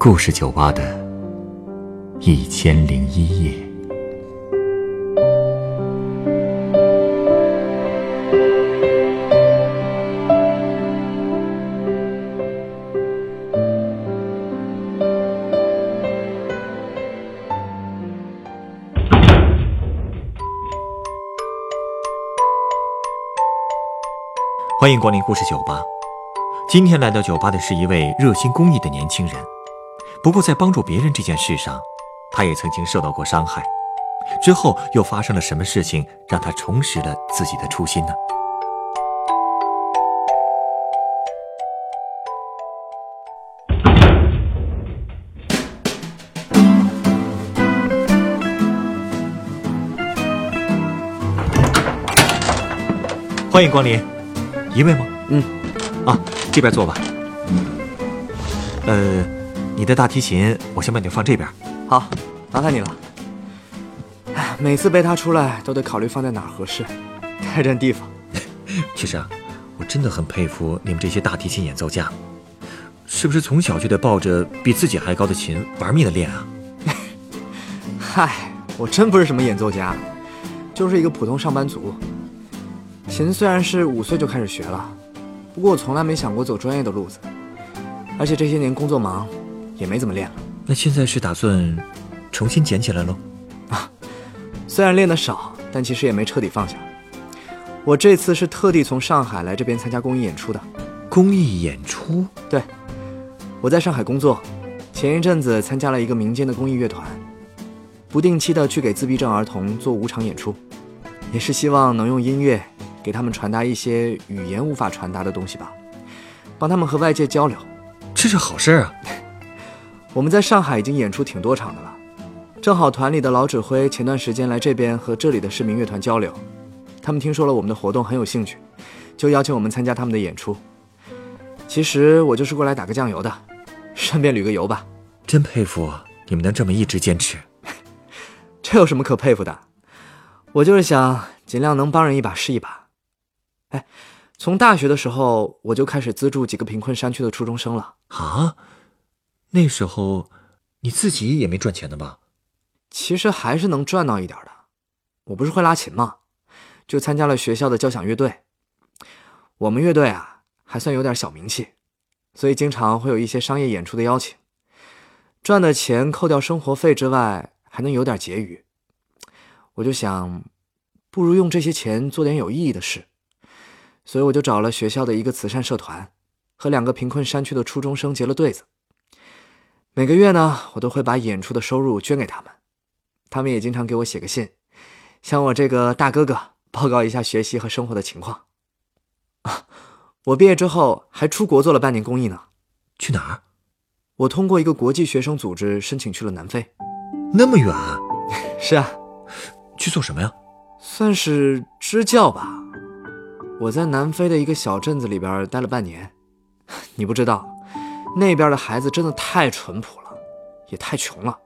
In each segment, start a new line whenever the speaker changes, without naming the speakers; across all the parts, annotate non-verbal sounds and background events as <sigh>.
故事酒吧的一千零一夜。欢迎光临故事酒吧。今天来到酒吧的是一位热心公益的年轻人。不过，在帮助别人这件事上，他也曾经受到过伤害。之后又发生了什么事情，让他重拾了自己的初心呢？欢迎光临，一位吗？
嗯，
啊，这边坐吧。呃，你的大提琴，我先把你放这边。
好，麻烦你了。哎，每次背它出来都得考虑放在哪儿合适，太占地方。<laughs>
其实啊，我真的很佩服你们这些大提琴演奏家，是不是从小就得抱着比自己还高的琴玩命的练啊？<laughs>
嗨，我真不是什么演奏家，就是一个普通上班族。琴虽然是五岁就开始学了，不过我从来没想过走专业的路子，而且这些年工作忙，也没怎么练了。
那现在是打算重新捡起来喽？
啊，虽然练得少，但其实也没彻底放下。我这次是特地从上海来这边参加公益演出的。
公益演出？
对，我在上海工作，前一阵子参加了一个民间的公益乐团，不定期的去给自闭症儿童做无偿演出，也是希望能用音乐。给他们传达一些语言无法传达的东西吧，帮他们和外界交流，
这是好事啊！<laughs>
我们在上海已经演出挺多场的了，正好团里的老指挥前段时间来这边和这里的市民乐团交流，他们听说了我们的活动很有兴趣，就邀请我们参加他们的演出。其实我就是过来打个酱油的，顺便旅个游吧。
真佩服你们能这么一直坚持，<laughs>
这有什么可佩服的？我就是想尽量能帮人一把是一把。哎，从大学的时候我就开始资助几个贫困山区的初中生了
啊。那时候你自己也没赚钱的吧？
其实还是能赚到一点的。我不是会拉琴吗？就参加了学校的交响乐队。我们乐队啊还算有点小名气，所以经常会有一些商业演出的邀请。赚的钱扣掉生活费之外，还能有点结余。我就想，不如用这些钱做点有意义的事。所以我就找了学校的一个慈善社团，和两个贫困山区的初中生结了对子。每个月呢，我都会把演出的收入捐给他们，他们也经常给我写个信，向我这个大哥哥报告一下学习和生活的情况。啊，我毕业之后还出国做了半年公益呢。
去哪儿？
我通过一个国际学生组织申请去了南非。
那么远？<laughs>
是啊。
去做什么呀？
算是支教吧。我在南非的一个小镇子里边待了半年，<laughs> 你不知道，那边的孩子真的太淳朴了，也太穷了。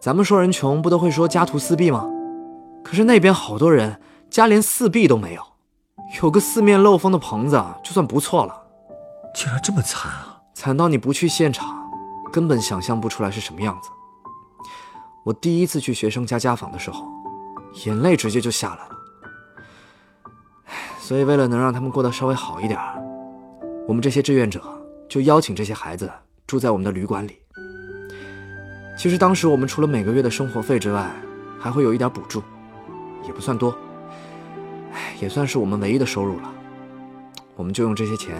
咱们说人穷，不都会说家徒四壁吗？可是那边好多人家连四壁都没有，有个四面漏风的棚子就算不错了。
竟然这么惨啊！
惨到你不去现场，根本想象不出来是什么样子。我第一次去学生家家访的时候，眼泪直接就下来了。所以，为了能让他们过得稍微好一点，我们这些志愿者就邀请这些孩子住在我们的旅馆里。其实当时我们除了每个月的生活费之外，还会有一点补助，也不算多，唉，也算是我们唯一的收入了。我们就用这些钱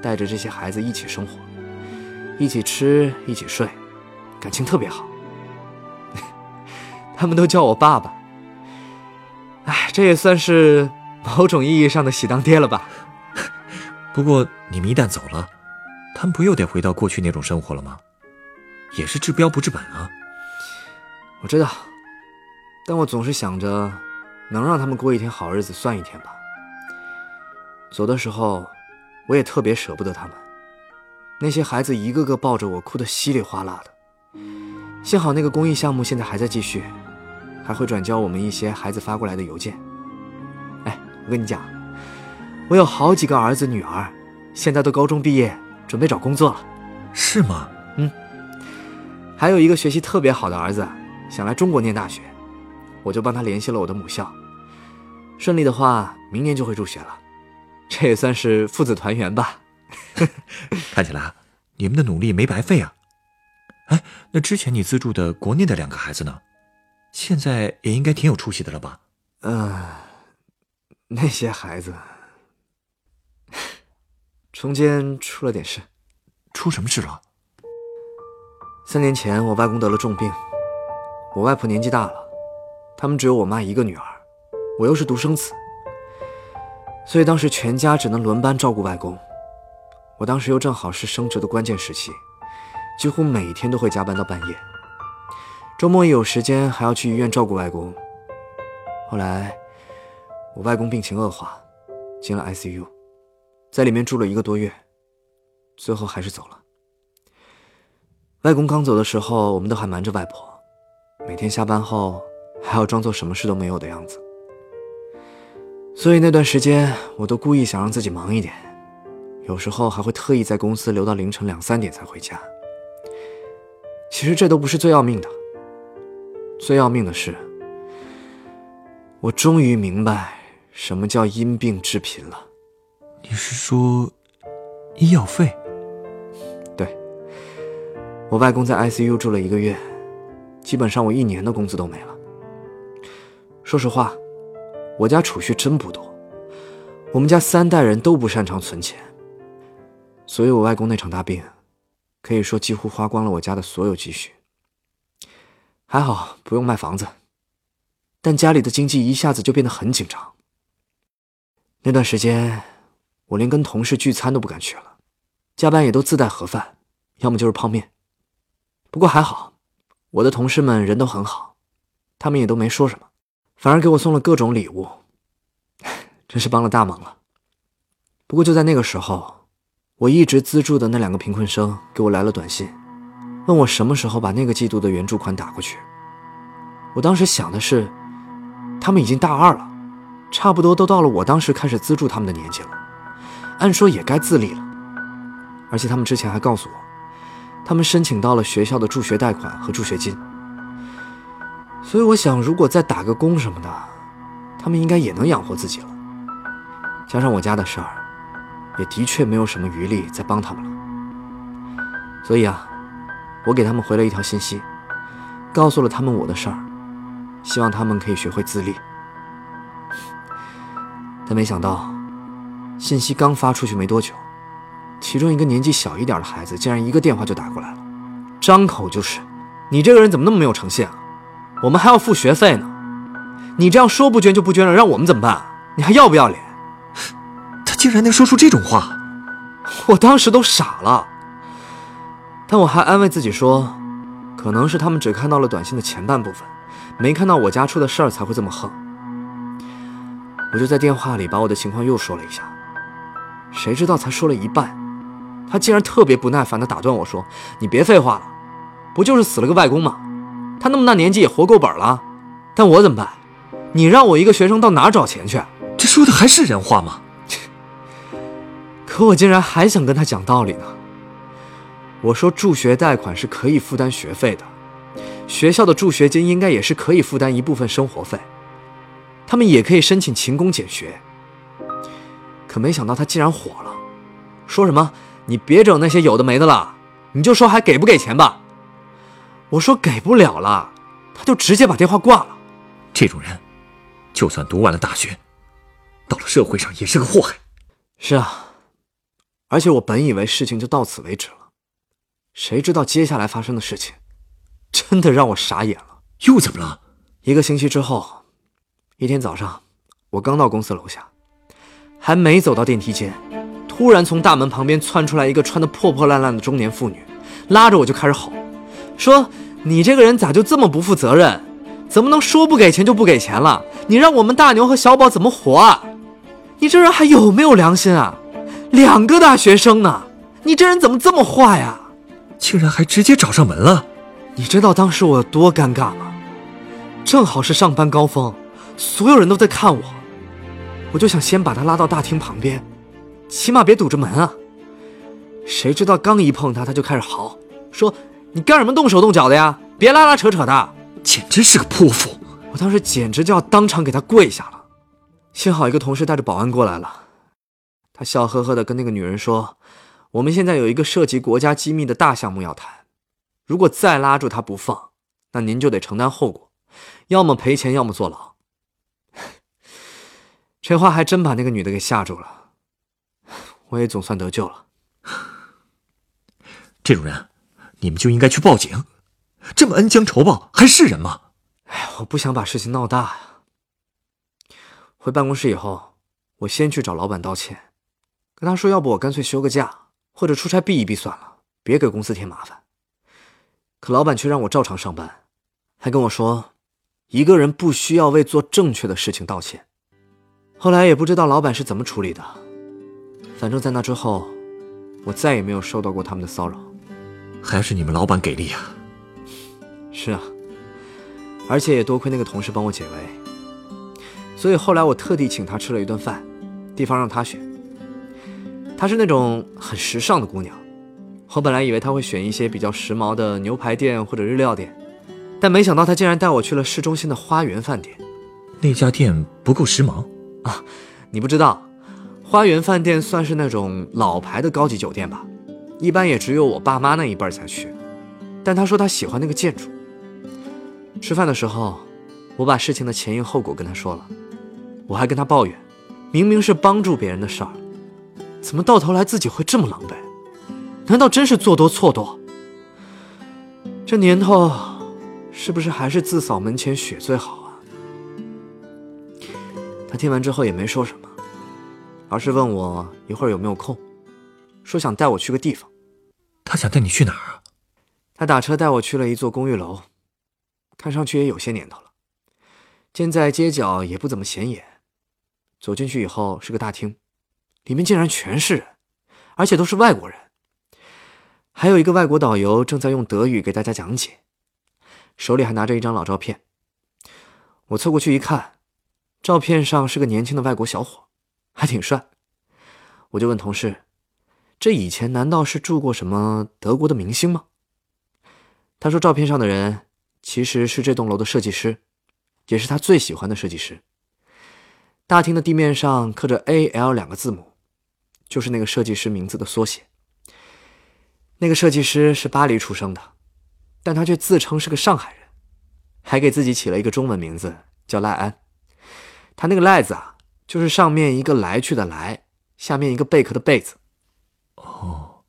带着这些孩子一起生活，一起吃，一起睡，感情特别好。<laughs> 他们都叫我爸爸。唉，这也算是。某种意义上的喜当爹了吧？<laughs>
不过你们一旦走了，他们不又得回到过去那种生活了吗？也是治标不治本啊。
我知道，但我总是想着，能让他们过一天好日子算一天吧。走的时候，我也特别舍不得他们。那些孩子一个个抱着我，哭得稀里哗啦的。幸好那个公益项目现在还在继续，还会转交我们一些孩子发过来的邮件。哎我跟你讲，我有好几个儿子女儿，现在都高中毕业，准备找工作了。
是吗？
嗯，还有一个学习特别好的儿子，想来中国念大学，我就帮他联系了我的母校。顺利的话，明年就会入学了，这也算是父子团圆吧。<laughs>
看起来你们的努力没白费啊！哎，那之前你资助的国内的两个孩子呢？现在也应该挺有出息的了吧？
嗯，那些孩子中间出了点事。
出什么事了？
三年前，我外公得了重病，我外婆年纪大了，他们只有我妈一个女儿，我又是独生子，所以当时全家只能轮班照顾外公。我当时又正好是升职的关键时期，几乎每天都会加班到半夜，周末一有时间还要去医院照顾外公。后来，我外公病情恶化，进了 ICU，在里面住了一个多月。最后还是走了。外公刚走的时候，我们都还瞒着外婆，每天下班后还要装作什么事都没有的样子。所以那段时间，我都故意想让自己忙一点，有时候还会特意在公司留到凌晨两三点才回家。其实这都不是最要命的，最要命的是，我终于明白什么叫因病致贫了。
你是说医药费？
对我外公在 ICU 住了一个月，基本上我一年的工资都没了。说实话，我家储蓄真不多，我们家三代人都不擅长存钱，所以我外公那场大病，可以说几乎花光了我家的所有积蓄。还好不用卖房子，但家里的经济一下子就变得很紧张。那段时间，我连跟同事聚餐都不敢去了，加班也都自带盒饭，要么就是泡面。不过还好，我的同事们人都很好，他们也都没说什么，反而给我送了各种礼物，真是帮了大忙了。不过就在那个时候，我一直资助的那两个贫困生给我来了短信，问我什么时候把那个季度的援助款打过去。我当时想的是，他们已经大二了，差不多都到了我当时开始资助他们的年纪了，按说也该自立了，而且他们之前还告诉我。他们申请到了学校的助学贷款和助学金，所以我想，如果再打个工什么的，他们应该也能养活自己了。加上我家的事儿，也的确没有什么余力再帮他们了。所以啊，我给他们回了一条信息，告诉了他们我的事儿，希望他们可以学会自立。<laughs> 但没想到，信息刚发出去没多久。其中一个年纪小一点的孩子，竟然一个电话就打过来了，张口就是：“你这个人怎么那么没有诚信啊？我们还要付学费呢，你这样说不捐就不捐了，让我们怎么办？你还要不要脸？”
他竟然能说出这种话，
我当时都傻了。但我还安慰自己说，可能是他们只看到了短信的前半部分，没看到我家出的事儿才会这么横。我就在电话里把我的情况又说了一下，谁知道才说了一半。他竟然特别不耐烦地打断我说：“你别废话了，不就是死了个外公吗？他那么大年纪也活够本了，但我怎么办？你让我一个学生到哪找钱去？
这说的还是人话吗？
可我竟然还想跟他讲道理呢。我说助学贷款是可以负担学费的，学校的助学金应该也是可以负担一部分生活费，他们也可以申请勤工俭学。可没想到他竟然火了，说什么？”你别整那些有的没的了，你就说还给不给钱吧。我说给不了了，他就直接把电话挂了。
这种人，就算读完了大学，到了社会上也是个祸害。
是啊，而且我本以为事情就到此为止了，谁知道接下来发生的事情，真的让我傻眼了。
又怎么了？
一个星期之后，一天早上，我刚到公司楼下，还没走到电梯间。突然从大门旁边窜出来一个穿得破破烂烂的中年妇女，拉着我就开始吼，说：“你这个人咋就这么不负责任？怎么能说不给钱就不给钱了？你让我们大牛和小宝怎么活啊？你这人还有没有良心啊？两个大学生呢，你这人怎么这么坏呀？
竟然还直接找上门了！
你知道当时我有多尴尬吗？正好是上班高峰，所有人都在看我，我就想先把他拉到大厅旁边。”起码别堵着门啊！谁知道刚一碰他，他就开始嚎，说：“你干什么动手动脚的呀？别拉拉扯扯的，
简直是个泼妇！
我当时简直就要当场给他跪下了。幸好一个同事带着保安过来了，他笑呵呵的跟那个女人说：“我们现在有一个涉及国家机密的大项目要谈，如果再拉住他不放，那您就得承担后果，要么赔钱，要么坐牢。”这话还真把那个女的给吓住了，我也总算得救了。<laughs>
这种人，你们就应该去报警。这么恩将仇报，还是人吗？
哎，我不想把事情闹大呀。回办公室以后，我先去找老板道歉，跟他说，要不我干脆休个假，或者出差避一避算了，别给公司添麻烦。可老板却让我照常上班，还跟我说，一个人不需要为做正确的事情道歉。后来也不知道老板是怎么处理的，反正在那之后，我再也没有受到过他们的骚扰。
还是你们老板给力啊！
是啊，而且也多亏那个同事帮我解围，所以后来我特地请她吃了一顿饭，地方让她选。她是那种很时尚的姑娘，我本来以为她会选一些比较时髦的牛排店或者日料店，但没想到她竟然带我去了市中心的花园饭店。
那家店不够时髦
啊？你不知道，花园饭店算是那种老牌的高级酒店吧？一般也只有我爸妈那一辈才去，但他说他喜欢那个建筑。吃饭的时候，我把事情的前因后果跟他说了，我还跟他抱怨，明明是帮助别人的事儿，怎么到头来自己会这么狼狈？难道真是做多错多？这年头，是不是还是自扫门前雪最好？他听完之后也没说什么，而是问我一会儿有没有空。说想带我去个地方，
他想带你去哪儿啊？
他打车带我去了一座公寓楼，看上去也有些年头了，建在街角，也不怎么显眼。走进去以后是个大厅，里面竟然全是人，而且都是外国人。还有一个外国导游正在用德语给大家讲解，手里还拿着一张老照片。我凑过去一看，照片上是个年轻的外国小伙，还挺帅。我就问同事。这以前难道是住过什么德国的明星吗？他说，照片上的人其实是这栋楼的设计师，也是他最喜欢的设计师。大厅的地面上刻着 A L 两个字母，就是那个设计师名字的缩写。那个设计师是巴黎出生的，但他却自称是个上海人，还给自己起了一个中文名字叫赖安。他那个赖子啊，就是上面一个来去的来，下面一个贝壳的贝字。
哦，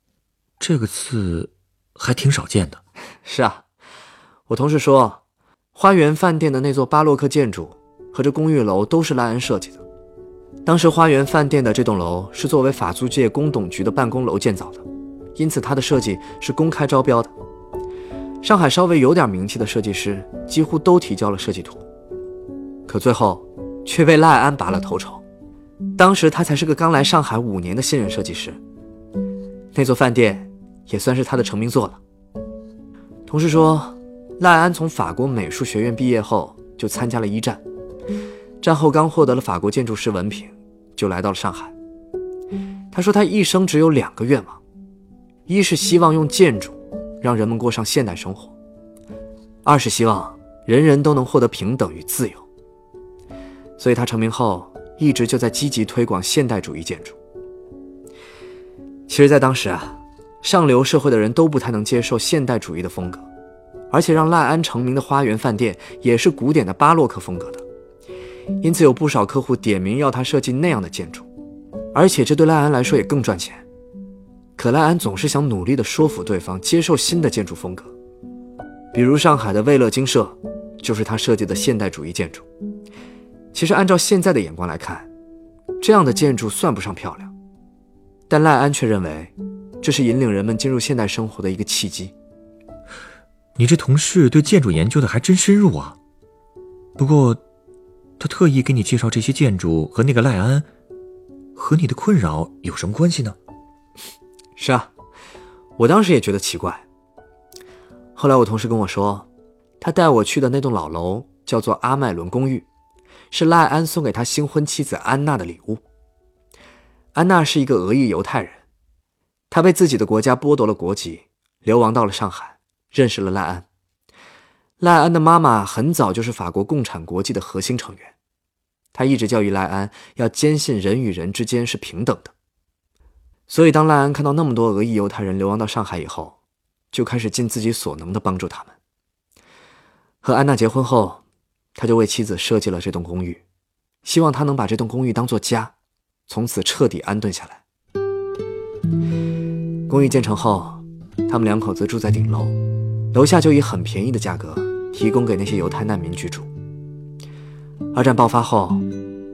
这个字还挺少见的。
是啊，我同事说，花园饭店的那座巴洛克建筑和这公寓楼都是赖恩设计的。当时花园饭店的这栋楼是作为法租界工董局的办公楼建造的，因此它的设计是公开招标的。上海稍微有点名气的设计师几乎都提交了设计图，可最后却被赖安拔了头筹。当时他才是个刚来上海五年的新人设计师。那座饭店也算是他的成名作了。同事说，赖安从法国美术学院毕业后就参加了一战，战后刚获得了法国建筑师文凭，就来到了上海。他说他一生只有两个愿望，一是希望用建筑让人们过上现代生活，二是希望人人都能获得平等与自由。所以他成名后一直就在积极推广现代主义建筑。其实，在当时啊，上流社会的人都不太能接受现代主义的风格，而且让赖安成名的花园饭店也是古典的巴洛克风格的，因此有不少客户点名要他设计那样的建筑，而且这对赖安来说也更赚钱。可赖安总是想努力地说服对方接受新的建筑风格，比如上海的卫乐精舍，就是他设计的现代主义建筑。其实按照现在的眼光来看，这样的建筑算不上漂亮。但赖安却认为，这是引领人们进入现代生活的一个契机。
你这同事对建筑研究的还真深入啊。不过，他特意给你介绍这些建筑和那个赖安，和你的困扰有什么关系呢？
是啊，我当时也觉得奇怪。后来我同事跟我说，他带我去的那栋老楼叫做阿麦伦公寓，是赖安送给他新婚妻子安娜的礼物。安娜是一个俄裔犹太人，她被自己的国家剥夺了国籍，流亡到了上海，认识了赖安。赖安的妈妈很早就是法国共产国际的核心成员，她一直教育赖安要坚信人与人之间是平等的。所以，当赖安看到那么多俄裔犹太人流亡到上海以后，就开始尽自己所能的帮助他们。和安娜结婚后，他就为妻子设计了这栋公寓，希望她能把这栋公寓当做家，从此彻底安顿下来。公寓建成后，他们两口子住在顶楼，楼下就以很便宜的价格提供给那些犹太难民居住。二战爆发后，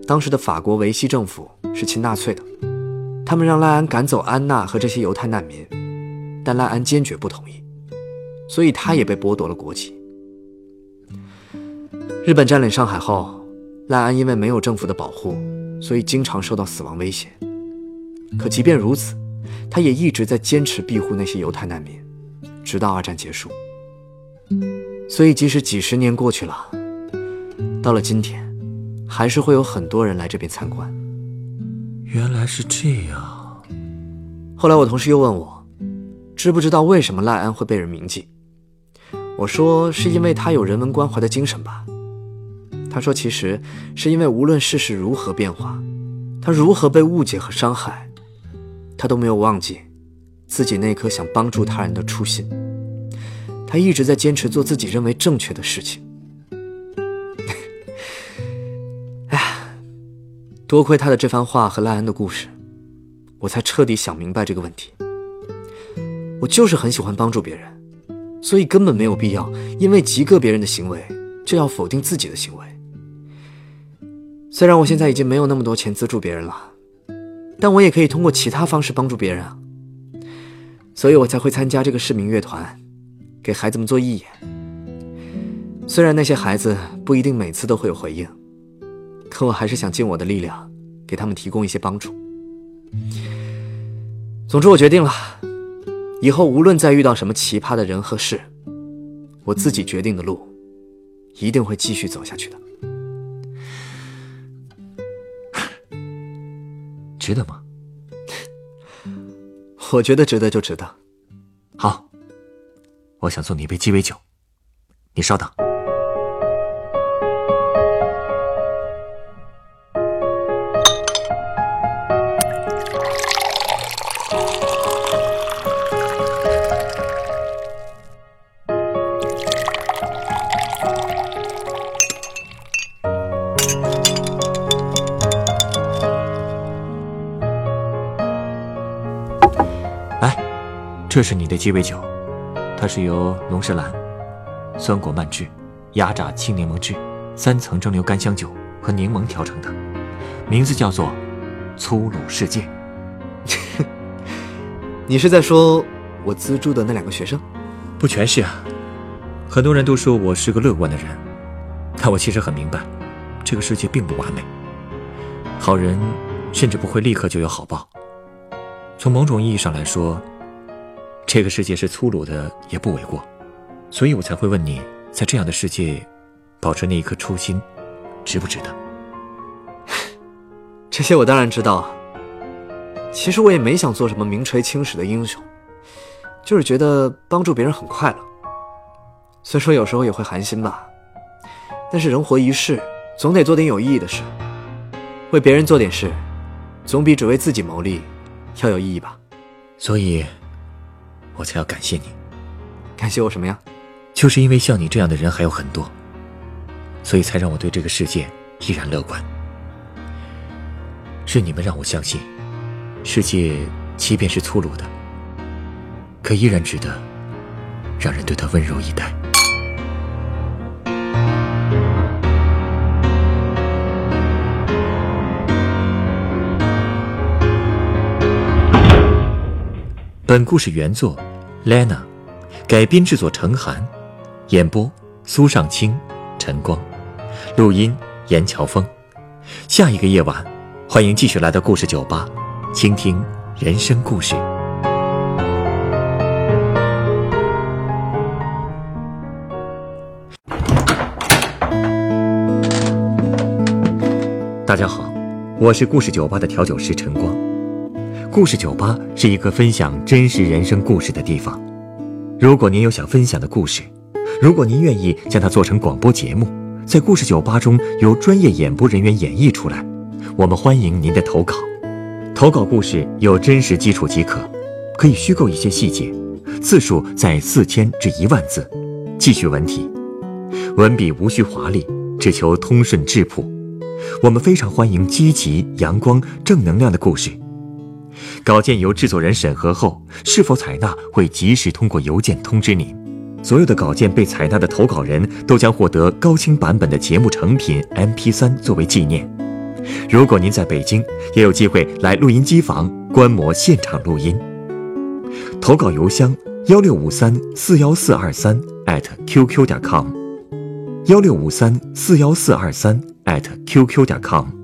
当时的法国维希政府是亲纳粹的。他们让赖安赶走安娜和这些犹太难民，但赖安坚决不同意，所以他也被剥夺了国籍。日本占领上海后，赖安因为没有政府的保护，所以经常受到死亡威胁。可即便如此，他也一直在坚持庇护那些犹太难民，直到二战结束。所以即使几十年过去了，到了今天，还是会有很多人来这边参观。
原来是这样。
后来我同事又问我，知不知道为什么赖安会被人铭记？我说是因为他有人文关怀的精神吧。他说其实是因为无论世事如何变化，他如何被误解和伤害，他都没有忘记自己那颗想帮助他人的初心。他一直在坚持做自己认为正确的事情。<laughs> 哎多亏他的这番话和赖恩的故事，我才彻底想明白这个问题。我就是很喜欢帮助别人，所以根本没有必要因为极个别人的行为就要否定自己的行为。虽然我现在已经没有那么多钱资助别人了，但我也可以通过其他方式帮助别人啊。所以我才会参加这个市民乐团，给孩子们做义演。虽然那些孩子不一定每次都会有回应。可我还是想尽我的力量，给他们提供一些帮助。总之，我决定了，以后无论再遇到什么奇葩的人和事，我自己决定的路，一定会继续走下去的。
值得吗？<laughs>
我觉得值得就值得。
好，我想送你一杯鸡尾酒，你稍等。这是你的鸡尾酒，它是由龙舌兰、酸果蔓汁、压榨青柠檬汁、三层蒸馏干香酒和柠檬调成的，名字叫做“粗鲁世界 <laughs> ”。
你是在说我资助的那两个学生？
不全是啊，很多人都说我是个乐观的人，但我其实很明白，这个世界并不完美，好人甚至不会立刻就有好报。从某种意义上来说。这个世界是粗鲁的，也不为过，所以我才会问你，在这样的世界，保持那一颗初心，值不值得？<laughs>
这些我当然知道。其实我也没想做什么名垂青史的英雄，就是觉得帮助别人很快乐。虽说有时候也会寒心吧，但是人活一世，总得做点有意义的事。为别人做点事，总比只为自己谋利要有意义吧。
所以。我才要感谢你，
感谢我什么呀？
就是因为像你这样的人还有很多，所以才让我对这个世界依然乐观。是你们让我相信，世界即便是粗鲁的，可依然值得让人对他温柔以待。本故事原作，Lena，改编制作陈涵，演播苏尚清、陈光，录音严乔峰。下一个夜晚，欢迎继续来到故事酒吧，倾听人生故事。大家好，我是故事酒吧的调酒师陈光。故事酒吧是一个分享真实人生故事的地方，如果您有想分享的故事，如果您愿意将它做成广播节目，在故事酒吧中由专业演播人员演绎出来，我们欢迎您的投稿。投稿故事有真实基础即可，可以虚构一些细节，字数在四千至一万字，记叙文体，文笔无需华丽，只求通顺质朴。我们非常欢迎积极、阳光、正能量的故事。稿件由制作人审核后，是否采纳会及时通过邮件通知您。所有的稿件被采纳的投稿人都将获得高清版本的节目成品 MP3 作为纪念。如果您在北京，也有机会来录音机房观摩现场录音。投稿邮箱：幺六五三四幺四二三 @QQ 点 com，幺六五三四幺四二三 @QQ 点 com。